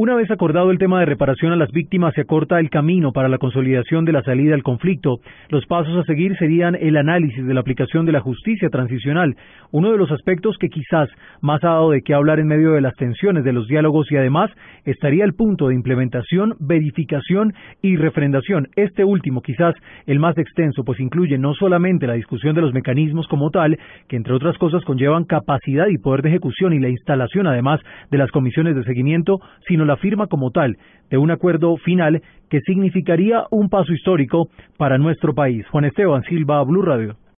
Una vez acordado el tema de reparación a las víctimas, se acorta el camino para la consolidación de la salida al conflicto. Los pasos a seguir serían el análisis de la aplicación de la justicia transicional, uno de los aspectos que quizás más ha dado de qué hablar en medio de las tensiones de los diálogos y además estaría el punto de implementación, verificación y refrendación. Este último quizás el más extenso, pues incluye no solamente la discusión de los mecanismos como tal, que entre otras cosas conllevan capacidad y poder de ejecución y la instalación además de las comisiones de seguimiento, sino la firma como tal de un acuerdo final que significaría un paso histórico para nuestro país. Juan Esteban Silva, Blue Radio.